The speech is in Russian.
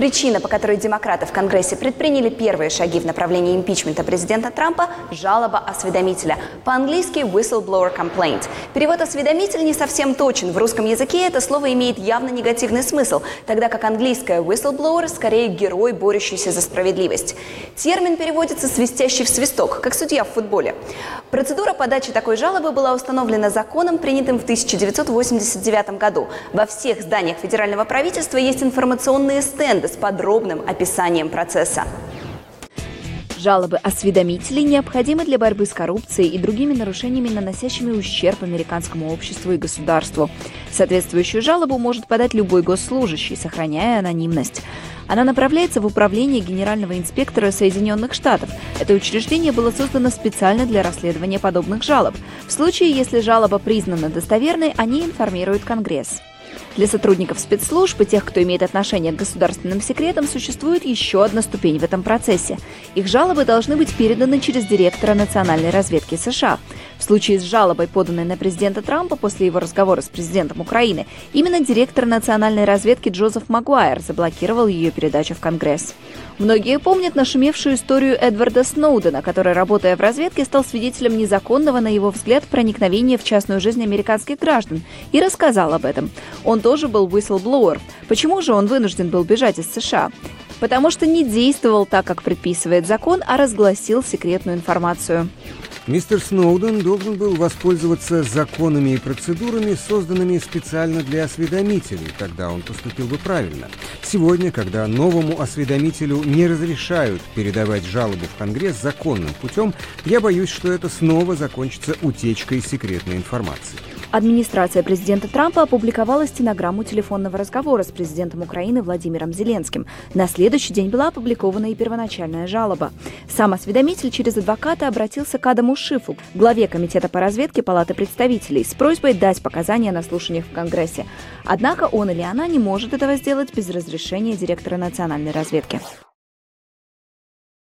Причина, по которой демократы в Конгрессе предприняли первые шаги в направлении импичмента президента Трампа – жалоба осведомителя. По-английски whistleblower complaint. Перевод «осведомитель» не совсем точен. В русском языке это слово имеет явно негативный смысл, тогда как английское whistleblower скорее герой, борющийся за справедливость. Термин переводится «свистящий в свисток», как судья в футболе. Процедура подачи такой жалобы была установлена законом, принятым в 1989 году. Во всех зданиях федерального правительства есть информационные стенды с подробным описанием процесса. Жалобы осведомителей необходимы для борьбы с коррупцией и другими нарушениями, наносящими ущерб американскому обществу и государству. Соответствующую жалобу может подать любой госслужащий, сохраняя анонимность. Она направляется в управление генерального инспектора Соединенных Штатов. Это учреждение было создано специально для расследования подобных жалоб. В случае, если жалоба признана достоверной, они информируют Конгресс. Для сотрудников спецслужб и тех, кто имеет отношение к государственным секретам, существует еще одна ступень в этом процессе. Их жалобы должны быть переданы через директора национальной разведки США. В случае с жалобой, поданной на президента Трампа после его разговора с президентом Украины, именно директор национальной разведки Джозеф Магуайр заблокировал ее передачу в Конгресс. Многие помнят нашумевшую историю Эдварда Сноудена, который, работая в разведке, стал свидетелем незаконного, на его взгляд, проникновения в частную жизнь американских граждан и рассказал об этом. Он тоже был whistleblower. Почему же он вынужден был бежать из США? Потому что не действовал так, как предписывает закон, а разгласил секретную информацию. Мистер Сноуден должен был воспользоваться законами и процедурами, созданными специально для осведомителей, тогда он поступил бы правильно. Сегодня, когда новому осведомителю не разрешают передавать жалобу в Конгресс законным путем, я боюсь, что это снова закончится утечкой секретной информации. Администрация президента Трампа опубликовала стенограмму телефонного разговора с президентом Украины Владимиром Зеленским. На следующий день была опубликована и первоначальная жалоба. Сам осведомитель через адвоката обратился к Адаму Шифу, главе Комитета по разведке Палаты представителей, с просьбой дать показания на слушаниях в Конгрессе. Однако он или она не может этого сделать без разрешения директора национальной разведки.